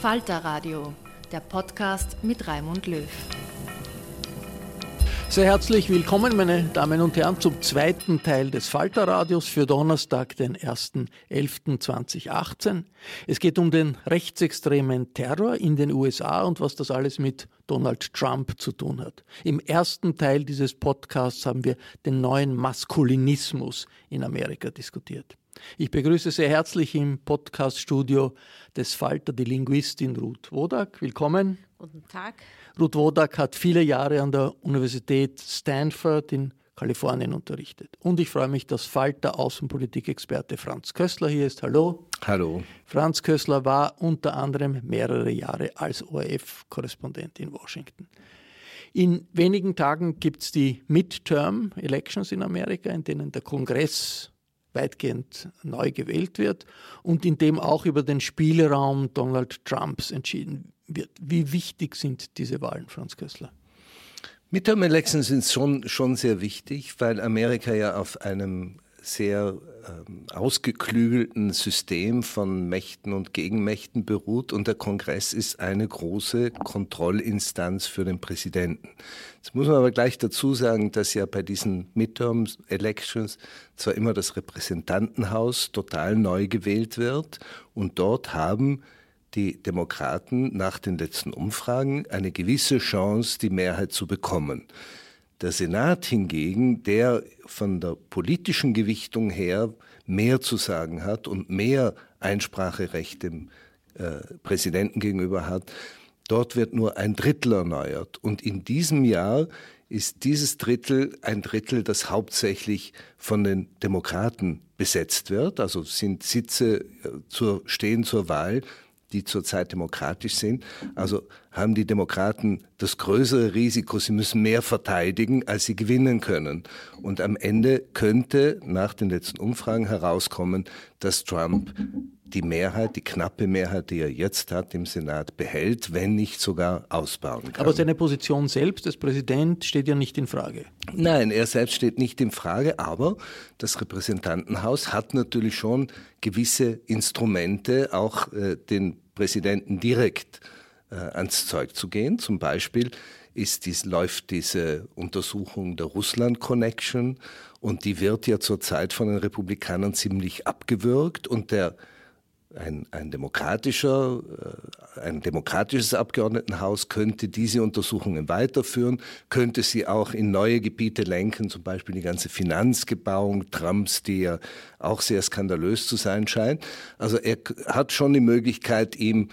Falter Radio, der Podcast mit Raimund Löw. Sehr herzlich willkommen, meine Damen und Herren, zum zweiten Teil des Falterradios für Donnerstag, den 1.11.2018. Es geht um den rechtsextremen Terror in den USA und was das alles mit Donald Trump zu tun hat. Im ersten Teil dieses Podcasts haben wir den neuen Maskulinismus in Amerika diskutiert. Ich begrüße sehr herzlich im Podcaststudio des Falter die Linguistin Ruth Wodak. Willkommen. Guten Tag. Ruth Wodak hat viele Jahre an der Universität Stanford in Kalifornien unterrichtet. Und ich freue mich, dass Falter Außenpolitikexperte Franz Kössler hier ist. Hallo. Hallo. Franz Kössler war unter anderem mehrere Jahre als ORF-Korrespondent in Washington. In wenigen Tagen gibt es die Midterm-Elections in Amerika, in denen der Kongress weitgehend neu gewählt wird und in dem auch über den Spielraum Donald Trumps entschieden wird. Wie wichtig sind diese Wahlen, Franz Kössler? Midterm Elections sind schon, schon sehr wichtig, weil Amerika ja auf einem sehr ähm, ausgeklügelten System von Mächten und Gegenmächten beruht und der Kongress ist eine große Kontrollinstanz für den Präsidenten. Jetzt muss man aber gleich dazu sagen, dass ja bei diesen Midterm Elections zwar immer das Repräsentantenhaus total neu gewählt wird und dort haben die Demokraten nach den letzten Umfragen eine gewisse Chance, die Mehrheit zu bekommen. Der Senat hingegen, der von der politischen Gewichtung her mehr zu sagen hat und mehr Einspracherecht dem äh, Präsidenten gegenüber hat, dort wird nur ein Drittel erneuert. Und in diesem Jahr ist dieses Drittel ein Drittel, das hauptsächlich von den Demokraten besetzt wird. Also sind Sitze äh, zur, stehen zur Wahl die zurzeit demokratisch sind. Also haben die Demokraten das größere Risiko, sie müssen mehr verteidigen, als sie gewinnen können. Und am Ende könnte nach den letzten Umfragen herauskommen, dass Trump die Mehrheit, die knappe Mehrheit, die er jetzt hat im Senat, behält, wenn nicht sogar ausbauen kann. Aber seine Position selbst als Präsident steht ja nicht in Frage. Nein, er selbst steht nicht in Frage, aber das Repräsentantenhaus hat natürlich schon gewisse Instrumente, auch äh, den Präsidenten direkt äh, ans Zeug zu gehen. Zum Beispiel ist dies, läuft diese Untersuchung der Russland Connection und die wird ja zurzeit von den Republikanern ziemlich abgewürgt und der ein, ein, demokratischer, äh, ein demokratisches Abgeordnetenhaus könnte diese Untersuchungen weiterführen, könnte sie auch in neue Gebiete lenken, zum Beispiel die ganze Finanzgebauung Trumps, die ja auch sehr skandalös zu sein scheint. Also er hat schon die Möglichkeit, ihm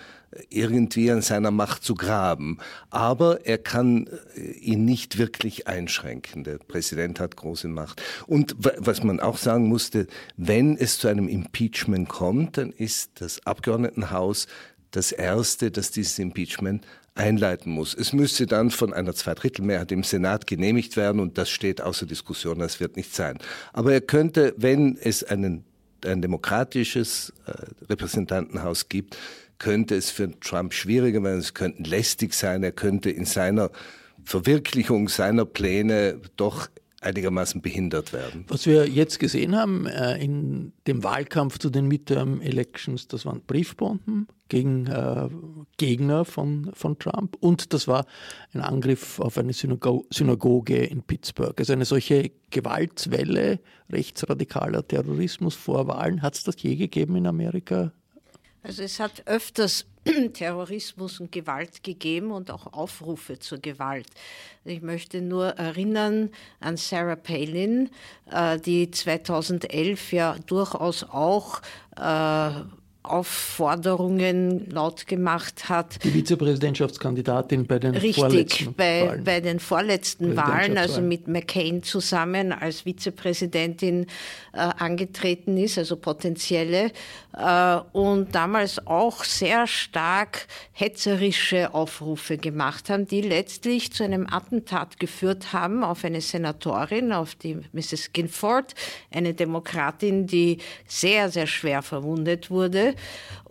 irgendwie an seiner Macht zu graben. Aber er kann äh, ihn nicht wirklich einschränken. Der Präsident hat große Macht. Und was man auch sagen musste, wenn es zu einem Impeachment kommt, dann ist das Abgeordnetenhaus das Erste, das dieses Impeachment einleiten muss. Es müsste dann von einer Zweidrittelmehrheit im Senat genehmigt werden und das steht außer Diskussion, das wird nicht sein. Aber er könnte, wenn es einen, ein demokratisches äh, Repräsentantenhaus gibt, könnte es für Trump schwieriger werden, es könnte lästig sein, er könnte in seiner Verwirklichung seiner Pläne doch einigermaßen behindert werden. Was wir jetzt gesehen haben äh, in dem Wahlkampf zu den Midterm Elections, das waren Briefbomben gegen äh, Gegner von, von Trump und das war ein Angriff auf eine Synago Synagoge in Pittsburgh. Also eine solche Gewaltswelle rechtsradikaler Terrorismus vor Wahlen, hat es das je gegeben in Amerika? Also es hat öfters Terrorismus und Gewalt gegeben und auch Aufrufe zur Gewalt. Ich möchte nur erinnern an Sarah Palin, äh, die 2011 ja durchaus auch äh, Aufforderungen laut gemacht hat. Die Vizepräsidentschaftskandidatin bei den Richtig, vorletzten bei, Wahlen. bei den vorletzten Wahlen, also mit McCain zusammen als Vizepräsidentin äh, angetreten ist, also potenzielle, äh, und damals auch sehr stark hetzerische Aufrufe gemacht haben, die letztlich zu einem Attentat geführt haben auf eine Senatorin, auf die Mrs. Gifford, eine Demokratin, die sehr, sehr schwer verwundet wurde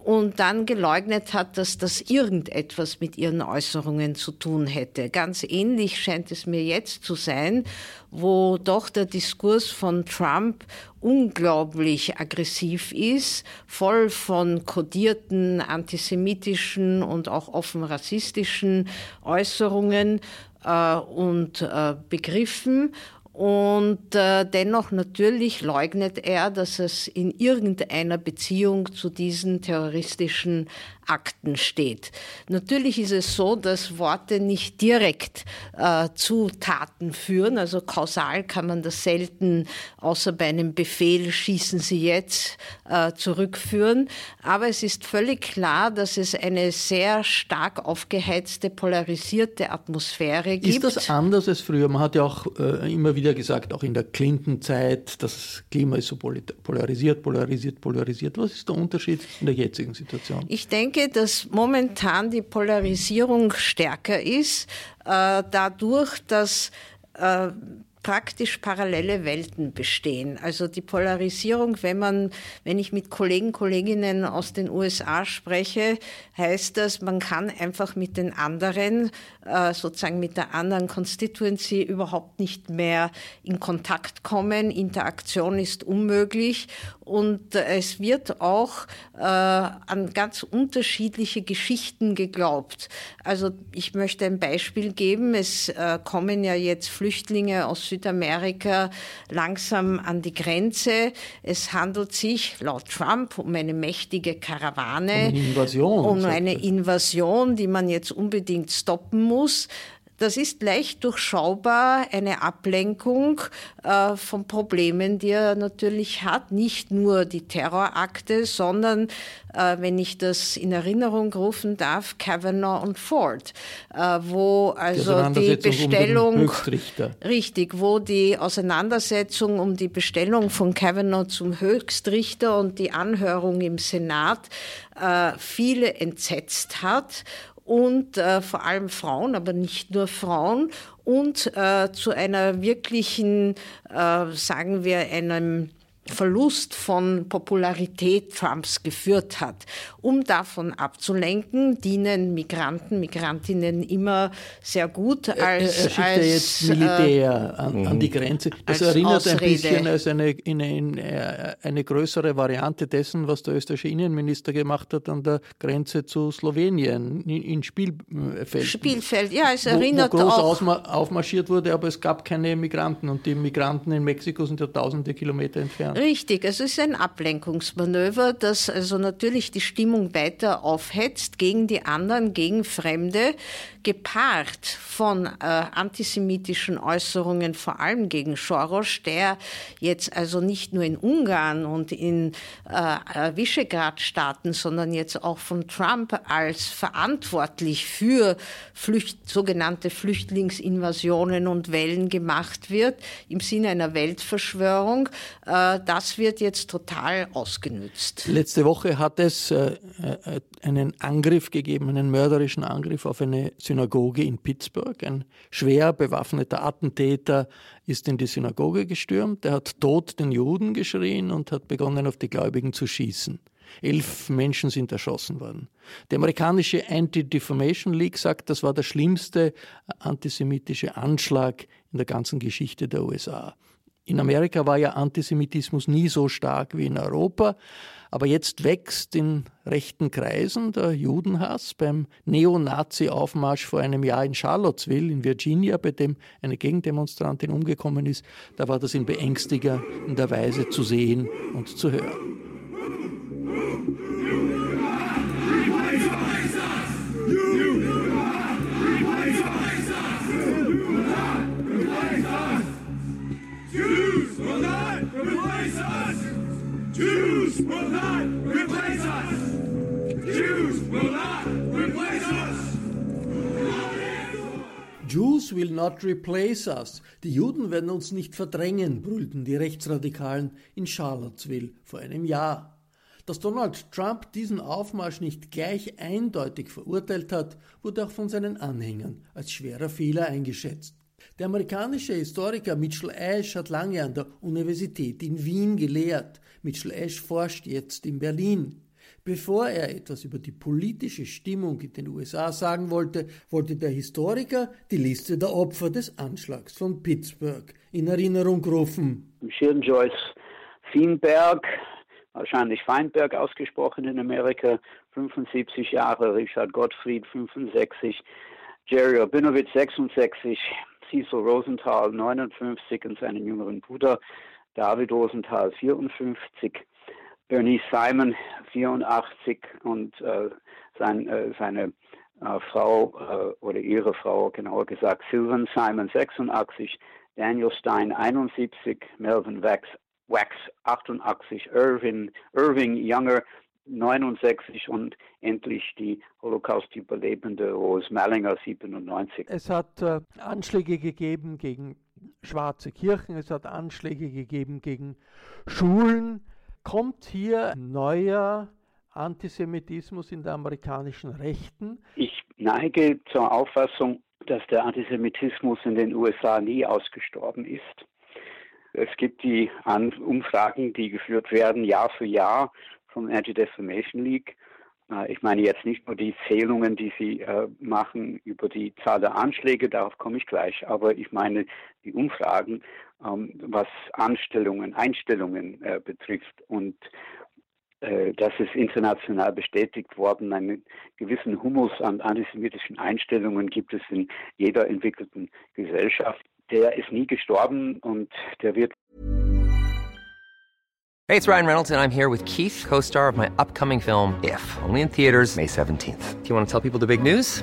und dann geleugnet hat, dass das irgendetwas mit ihren Äußerungen zu tun hätte. Ganz ähnlich scheint es mir jetzt zu sein, wo doch der Diskurs von Trump unglaublich aggressiv ist, voll von kodierten antisemitischen und auch offen rassistischen Äußerungen äh, und äh, Begriffen und äh, dennoch natürlich leugnet er, dass es in irgendeiner Beziehung zu diesen terroristischen Akten steht. Natürlich ist es so, dass Worte nicht direkt äh, zu Taten führen. Also kausal kann man das selten, außer bei einem Befehl, schießen Sie jetzt, äh, zurückführen. Aber es ist völlig klar, dass es eine sehr stark aufgeheizte, polarisierte Atmosphäre gibt. Ist das anders als früher? Man hat ja auch äh, immer wieder gesagt, auch in der Clinton-Zeit, das Klima ist so polarisiert, polarisiert, polarisiert. Was ist der Unterschied in der jetzigen Situation? Ich denke, denke, dass momentan die Polarisierung stärker ist, äh, dadurch, dass äh, praktisch parallele Welten bestehen. Also die Polarisierung, wenn man, wenn ich mit Kollegen, Kolleginnen aus den USA spreche, heißt das, man kann einfach mit den anderen, äh, sozusagen mit der anderen Constituency überhaupt nicht mehr in Kontakt kommen. Interaktion ist unmöglich und es wird auch äh, an ganz unterschiedliche Geschichten geglaubt. Also ich möchte ein Beispiel geben. Es äh, kommen ja jetzt Flüchtlinge aus Südamerika langsam an die Grenze. Es handelt sich laut Trump um eine mächtige Karawane. Um eine Invasion. Um eine Invasion, die man jetzt unbedingt stoppen muss. Das ist leicht durchschaubar, eine Ablenkung äh, von Problemen, die er natürlich hat. Nicht nur die Terrorakte, sondern, äh, wenn ich das in Erinnerung rufen darf, Kavanaugh und Ford, äh, wo also die, die Bestellung, um richtig, wo die Auseinandersetzung um die Bestellung von Kavanaugh zum Höchstrichter und die Anhörung im Senat äh, viele entsetzt hat und äh, vor allem Frauen, aber nicht nur Frauen und äh, zu einer wirklichen, äh, sagen wir, einem Verlust von Popularität Trumps geführt hat. Um davon abzulenken, dienen Migranten, Migrantinnen immer sehr gut als. Er, er schickt als, ja jetzt Militär äh, an, an, die Grenze. Das erinnert Ausrede. ein bisschen als eine, eine, eine größere Variante dessen, was der österreichische Innenminister gemacht hat an der Grenze zu Slowenien, in, in Spielfeld. Spielfeld, ja, es erinnert wo, wo groß auch. aufmarschiert wurde, aber es gab keine Migranten und die Migranten in Mexiko sind ja tausende Kilometer entfernt. Richtig, es ist ein Ablenkungsmanöver, das also natürlich die Stimmung weiter aufhetzt gegen die anderen, gegen Fremde, gepaart von äh, antisemitischen Äußerungen, vor allem gegen Soros, der jetzt also nicht nur in Ungarn und in äh, äh, Visegrad-Staaten, sondern jetzt auch von Trump als verantwortlich für Flücht, sogenannte Flüchtlingsinvasionen und Wellen gemacht wird, im Sinne einer Weltverschwörung, äh, das wird jetzt total ausgenützt. Letzte Woche hat es äh, äh, einen Angriff gegeben, einen mörderischen Angriff auf eine Synagoge in Pittsburgh. Ein schwer bewaffneter Attentäter ist in die Synagoge gestürmt. Er hat Tod den Juden geschrien und hat begonnen, auf die Gläubigen zu schießen. Elf Menschen sind erschossen worden. Die amerikanische Anti-Defamation League sagt, das war der schlimmste antisemitische Anschlag in der ganzen Geschichte der USA. In Amerika war ja Antisemitismus nie so stark wie in Europa, aber jetzt wächst in rechten Kreisen der Judenhass beim Neonazi-Aufmarsch vor einem Jahr in Charlottesville in Virginia, bei dem eine Gegendemonstrantin umgekommen ist. Da war das in beängstigender Weise zu sehen und zu hören. Not replace us. Die Juden werden uns nicht verdrängen, brüllten die Rechtsradikalen in Charlottesville vor einem Jahr. Dass Donald Trump diesen Aufmarsch nicht gleich eindeutig verurteilt hat, wurde auch von seinen Anhängern als schwerer Fehler eingeschätzt. Der amerikanische Historiker Mitchell Ash hat lange an der Universität in Wien gelehrt. Mitchell Ash forscht jetzt in Berlin. Bevor er etwas über die politische Stimmung in den USA sagen wollte, wollte der Historiker die Liste der Opfer des Anschlags von Pittsburgh in Erinnerung rufen. Schirn Joyce Feinberg, wahrscheinlich Feinberg ausgesprochen in Amerika, 75 Jahre, Richard Gottfried 65, Jerry Rabinowitz 66, Cecil Rosenthal 59 und seinen jüngeren Bruder David Rosenthal 54, Bernice Simon 84 und äh, sein, äh, seine äh, Frau äh, oder ihre Frau, genauer gesagt, Sylvan Simon 86, Daniel Stein 71, Melvin Wax, Wax 88, Irving, Irving Younger 69 und endlich die Holocaust-Überlebende Rose Mallinger 97. Es hat äh, Anschläge gegeben gegen schwarze Kirchen, es hat Anschläge gegeben gegen Schulen. Kommt hier neuer Antisemitismus in der amerikanischen Rechten? Ich neige zur Auffassung, dass der Antisemitismus in den USA nie ausgestorben ist. Es gibt die Umfragen, die geführt werden Jahr für Jahr vom Anti-Defamation League. Äh, ich meine jetzt nicht nur die Zählungen, die Sie äh, machen über die Zahl der Anschläge, darauf komme ich gleich, aber ich meine die Umfragen, ähm, was Anstellungen, Einstellungen äh, betrifft. Und das ist international bestätigt worden. Einen gewissen Humus an antisemitischen Einstellungen gibt es in jeder entwickelten Gesellschaft. Der ist nie gestorben und der wird Hey, it's Ryan Reynolds, and I'm here with Keith, co star of my upcoming film, If, only in theaters, May 17th. Do you want to tell people the big news?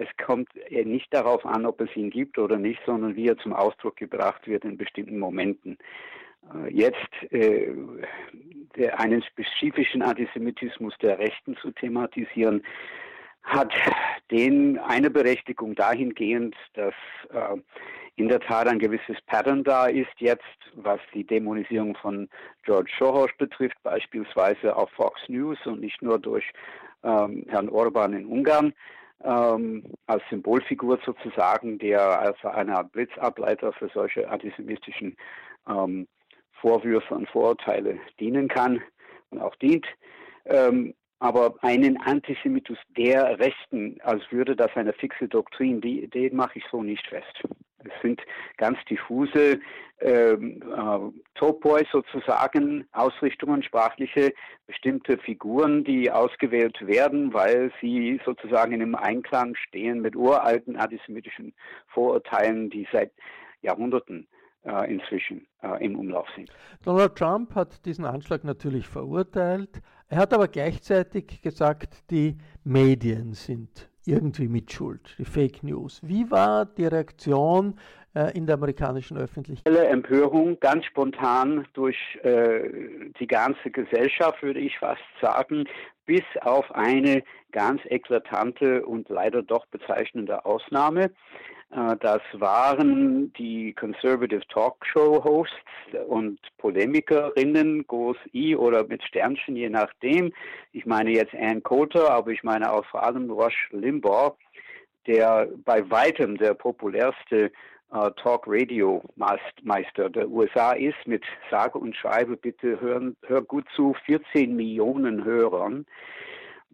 Es kommt nicht darauf an, ob es ihn gibt oder nicht, sondern wie er zum Ausdruck gebracht wird in bestimmten Momenten. Äh, jetzt äh, einen spezifischen Antisemitismus der Rechten zu thematisieren, hat den eine Berechtigung dahingehend, dass äh, in der Tat ein gewisses Pattern da ist jetzt, was die Dämonisierung von George Soros betrifft, beispielsweise auf Fox News und nicht nur durch ähm, Herrn Orban in Ungarn, ähm, als Symbolfigur sozusagen, der als einer Blitzableiter für solche antisemitischen ähm, Vorwürfe und Vorurteile dienen kann und auch dient. Ähm, aber einen Antisemitus der Rechten, als würde das eine fixe Doktrin, die, den mache ich so nicht fest. Es sind ganz diffuse ähm, äh, Topoi sozusagen, Ausrichtungen, sprachliche, bestimmte Figuren, die ausgewählt werden, weil sie sozusagen in einem Einklang stehen mit uralten antisemitischen Vorurteilen, die seit Jahrhunderten äh, inzwischen äh, im Umlauf sind. Donald Trump hat diesen Anschlag natürlich verurteilt. Er hat aber gleichzeitig gesagt, die Medien sind irgendwie mitschuld, die Fake News. Wie war die Reaktion äh, in der amerikanischen Öffentlichkeit? Empörung, ganz spontan durch äh, die ganze Gesellschaft, würde ich fast sagen, bis auf eine ganz eklatante und leider doch bezeichnende Ausnahme. Äh, das waren die Conservative Talkshow Hosts und Polemikerinnen, groß I oder mit Sternchen, je nachdem. Ich meine jetzt Ann Coulter, aber ich meine auch vor allem Rush Limbaugh, der bei weitem der populärste äh, Talk-Radio-Meister der USA ist, mit sage und schreibe, bitte hören, hör gut zu, 14 Millionen Hörern.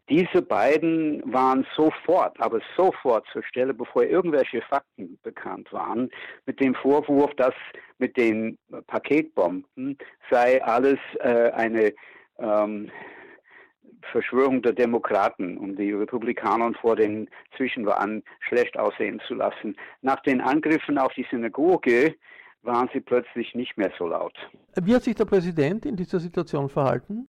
Diese beiden waren sofort, aber sofort zur Stelle, bevor irgendwelche Fakten bekannt waren, mit dem Vorwurf, dass mit den Paketbomben sei alles äh, eine ähm, Verschwörung der Demokraten, um die Republikaner vor den Zwischenwahlen schlecht aussehen zu lassen. Nach den Angriffen auf die Synagoge waren sie plötzlich nicht mehr so laut. Wie hat sich der Präsident in dieser Situation verhalten?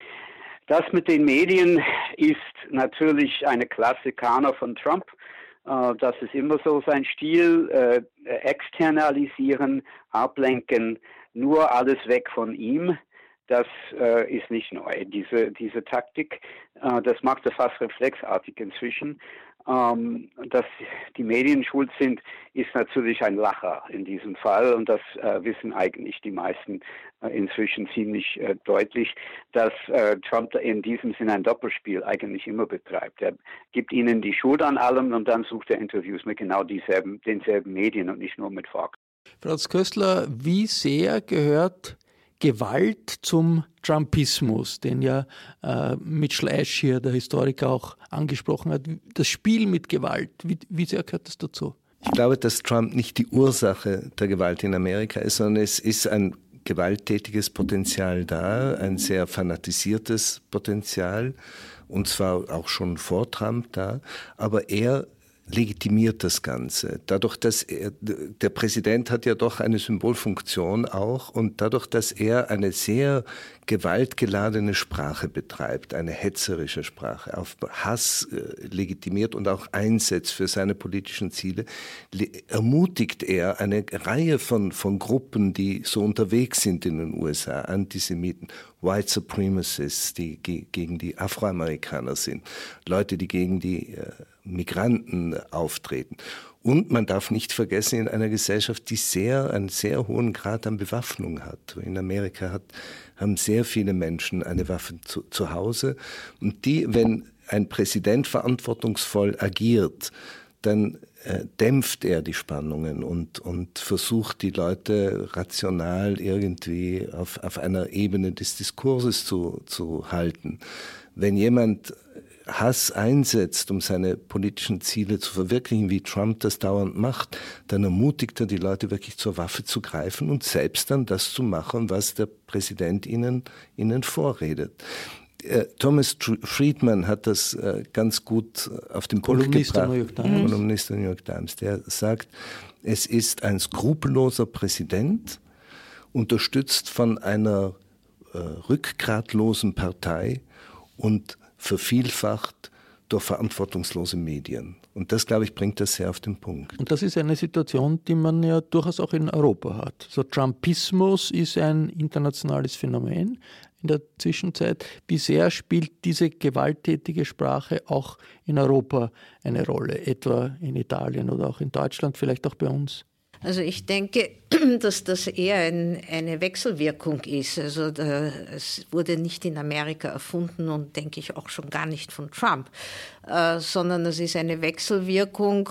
Das mit den Medien ist natürlich eine Klassikaner von Trump. Äh, das ist immer so sein Stil. Äh, externalisieren, ablenken, nur alles weg von ihm. Das äh, ist nicht neu, diese, diese Taktik. das macht er fast reflexartig inzwischen. Ähm, dass die Medien schuld sind, ist natürlich ein Lacher in diesem Fall und das äh, wissen eigentlich die meisten äh, inzwischen ziemlich äh, deutlich, dass äh, Trump in diesem Sinne ein Doppelspiel eigentlich immer betreibt. Er gibt ihnen die Schuld an allem und dann sucht er Interviews mit genau denselben Medien und nicht nur mit Fox. Franz Köstler, wie sehr gehört Gewalt zum Trumpismus, den ja äh, Mitchell Ash hier, der Historiker, auch angesprochen hat. Das Spiel mit Gewalt, wie, wie sehr gehört das dazu? Ich glaube, dass Trump nicht die Ursache der Gewalt in Amerika ist, sondern es ist ein gewalttätiges Potenzial da, ein sehr fanatisiertes Potenzial, und zwar auch schon vor Trump da. Aber er legitimiert das Ganze. Dadurch, dass er, der Präsident hat ja doch eine Symbolfunktion auch und dadurch, dass er eine sehr gewaltgeladene Sprache betreibt, eine hetzerische Sprache, auf Hass äh, legitimiert und auch einsetzt für seine politischen Ziele, ermutigt er eine Reihe von, von Gruppen, die so unterwegs sind in den USA, Antisemiten, White Supremacists, die gegen die Afroamerikaner sind, Leute, die gegen die äh, Migranten auftreten. Und man darf nicht vergessen, in einer Gesellschaft, die sehr, einen sehr hohen Grad an Bewaffnung hat. In Amerika hat, haben sehr viele Menschen eine Waffe zu, zu Hause. Und die, wenn ein Präsident verantwortungsvoll agiert, dann äh, dämpft er die Spannungen und, und versucht die Leute rational irgendwie auf, auf einer Ebene des Diskurses zu, zu halten. Wenn jemand Hass einsetzt, um seine politischen Ziele zu verwirklichen, wie Trump das dauernd macht, dann ermutigt er die Leute wirklich zur Waffe zu greifen und selbst dann das zu machen, was der Präsident ihnen, ihnen vorredet. Äh, Thomas Friedman hat das äh, ganz gut auf den Punkt Kolumnist gebracht. Der New York Times. Kolumnist der New York Times. Der sagt, es ist ein skrupelloser Präsident, unterstützt von einer äh, rückgratlosen Partei und vervielfacht durch verantwortungslose Medien. Und das, glaube ich, bringt das sehr auf den Punkt. Und das ist eine Situation, die man ja durchaus auch in Europa hat. So Trumpismus ist ein internationales Phänomen in der Zwischenzeit. Wie sehr spielt diese gewalttätige Sprache auch in Europa eine Rolle, etwa in Italien oder auch in Deutschland, vielleicht auch bei uns? Also ich denke, dass das eher ein, eine Wechselwirkung ist. Also da, es wurde nicht in Amerika erfunden und denke ich auch schon gar nicht von Trump, äh, sondern es ist eine Wechselwirkung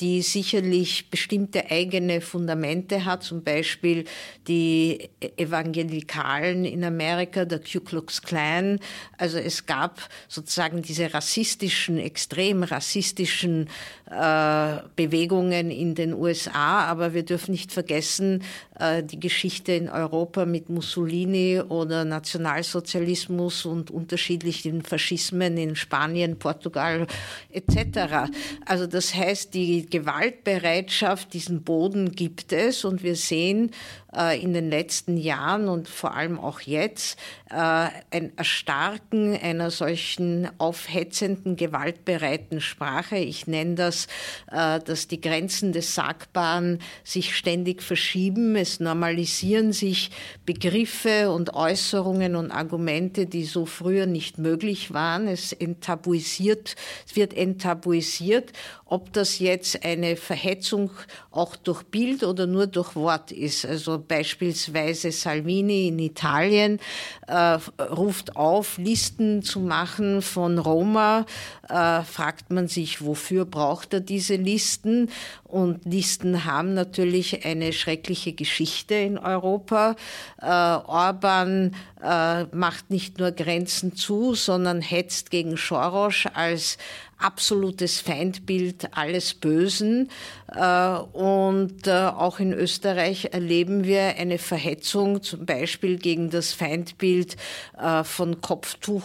die sicherlich bestimmte eigene Fundamente hat, zum Beispiel die Evangelikalen in Amerika, der Ku Klux Klan. Also es gab sozusagen diese rassistischen, extrem rassistischen äh, Bewegungen in den USA, aber wir dürfen nicht vergessen, äh, die Geschichte in Europa mit Mussolini oder Nationalsozialismus und unterschiedlichen Faschismen in Spanien, Portugal etc. Also das heißt, die Gewaltbereitschaft, diesen Boden gibt es und wir sehen äh, in den letzten Jahren und vor allem auch jetzt äh, ein Erstarken einer solchen aufhetzenden, gewaltbereiten Sprache. Ich nenne das, äh, dass die Grenzen des Sagbaren sich ständig verschieben. Es normalisieren sich Begriffe und Äußerungen und Argumente, die so früher nicht möglich waren. Es enttabuisiert, es wird enttabuisiert ob das jetzt eine Verhetzung auch durch Bild oder nur durch Wort ist. Also beispielsweise Salvini in Italien äh, ruft auf, Listen zu machen von Roma. Äh, fragt man sich, wofür braucht er diese Listen? Und Listen haben natürlich eine schreckliche Geschichte in Europa. Äh, Orban äh, macht nicht nur Grenzen zu, sondern hetzt gegen Soros als absolutes Feindbild alles Bösen. Äh, und äh, auch in Österreich erleben wir eine Verhetzung, zum Beispiel gegen das Feindbild äh, von Kopftuch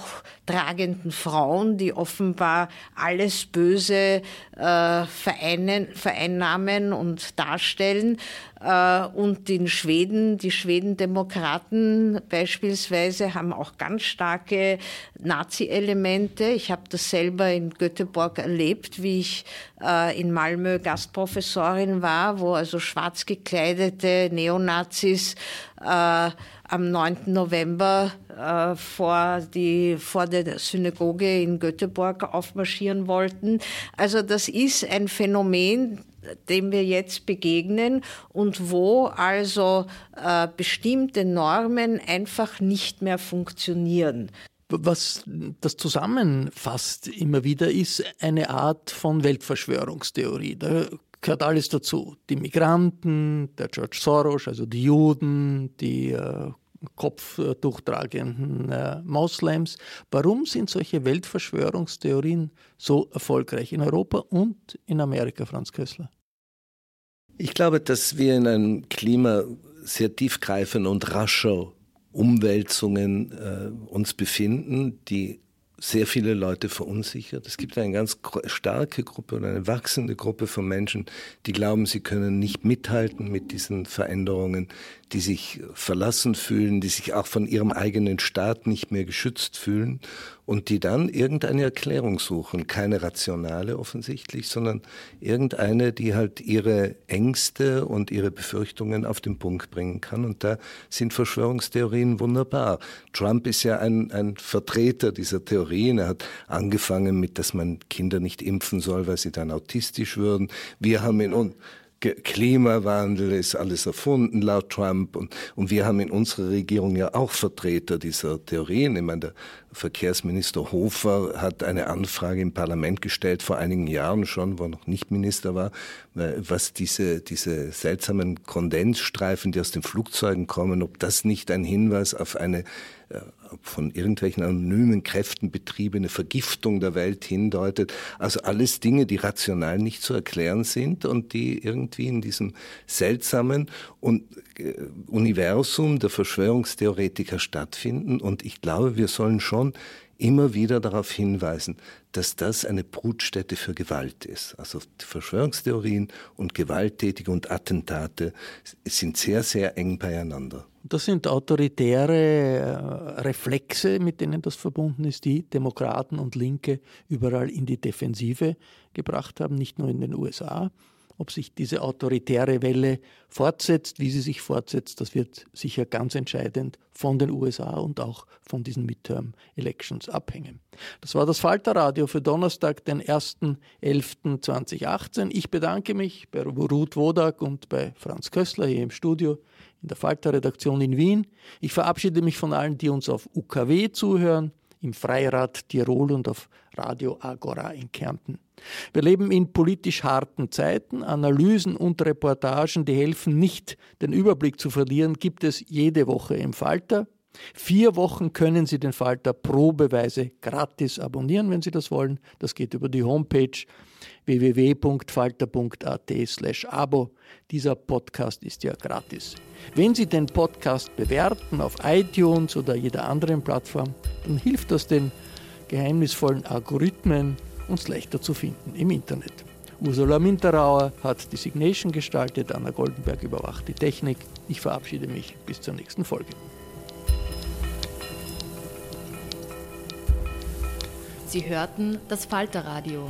tragenden Frauen, die offenbar alles Böse vereinen, vereinnahmen und darstellen. Und in Schweden, die Schwedendemokraten beispielsweise, haben auch ganz starke Nazi-Elemente. Ich habe das selber in Göteborg erlebt, wie ich in Malmö Gastprofessorin war, wo also schwarz gekleidete Neonazis am 9. November äh, vor, die, vor der Synagoge in Göteborg aufmarschieren wollten. Also das ist ein Phänomen, dem wir jetzt begegnen und wo also äh, bestimmte Normen einfach nicht mehr funktionieren. Was das zusammenfasst immer wieder, ist eine Art von Weltverschwörungstheorie. Da gehört alles dazu. Die Migranten, der George Soros, also die Juden, die äh, kopftuchtragenden äh, Moslems. Warum sind solche Weltverschwörungstheorien so erfolgreich in Europa und in Amerika, Franz Kössler? Ich glaube, dass wir in einem Klima sehr tiefgreifender und rascher Umwälzungen äh, uns befinden, die sehr viele Leute verunsichert. Es gibt eine ganz starke Gruppe oder eine wachsende Gruppe von Menschen, die glauben, sie können nicht mithalten mit diesen Veränderungen, die sich verlassen fühlen, die sich auch von ihrem eigenen Staat nicht mehr geschützt fühlen und die dann irgendeine Erklärung suchen. Keine rationale offensichtlich, sondern irgendeine, die halt ihre Ängste und ihre Befürchtungen auf den Punkt bringen kann. Und da sind Verschwörungstheorien wunderbar. Trump ist ja ein, ein Vertreter dieser Theorien. Er hat angefangen mit, dass man Kinder nicht impfen soll, weil sie dann autistisch würden. Wir haben in uns Klimawandel ist alles erfunden laut Trump und, und wir haben in unserer Regierung ja auch Vertreter dieser Theorien. Ich meine, der Verkehrsminister Hofer hat eine Anfrage im Parlament gestellt vor einigen Jahren schon, wo er noch nicht Minister war, was diese, diese seltsamen Kondensstreifen, die aus den Flugzeugen kommen, ob das nicht ein Hinweis auf eine äh, von irgendwelchen anonymen Kräften betriebene Vergiftung der Welt hindeutet. Also alles Dinge, die rational nicht zu erklären sind und die irgendwie in diesem seltsamen äh, Universum der Verschwörungstheoretiker stattfinden. Und ich glaube, wir sollen schon immer wieder darauf hinweisen, dass das eine Brutstätte für Gewalt ist. Also Verschwörungstheorien und Gewalttätige und Attentate sind sehr, sehr eng beieinander. Das sind autoritäre äh, Reflexe, mit denen das verbunden ist, die Demokraten und Linke überall in die Defensive gebracht haben, nicht nur in den USA. Ob sich diese autoritäre Welle fortsetzt, wie sie sich fortsetzt, das wird sicher ganz entscheidend von den USA und auch von diesen Midterm-Elections abhängen. Das war das Falterradio für Donnerstag, den 1.11.2018. Ich bedanke mich bei Ruth Wodak und bei Franz Kössler hier im Studio in der Falter-Redaktion in Wien. Ich verabschiede mich von allen, die uns auf UKW zuhören, im Freirad Tirol und auf Radio Agora in Kärnten. Wir leben in politisch harten Zeiten. Analysen und Reportagen, die helfen nicht, den Überblick zu verlieren, gibt es jede Woche im Falter. Vier Wochen können Sie den Falter probeweise gratis abonnieren, wenn Sie das wollen. Das geht über die Homepage www.falter.at/abo. Dieser Podcast ist ja gratis. Wenn Sie den Podcast bewerten auf iTunes oder jeder anderen Plattform, dann hilft das den geheimnisvollen Algorithmen, uns leichter zu finden im Internet. Ursula Minterauer hat die Signation gestaltet, Anna Goldenberg überwacht die Technik. Ich verabschiede mich bis zur nächsten Folge. Sie hörten das Falterradio,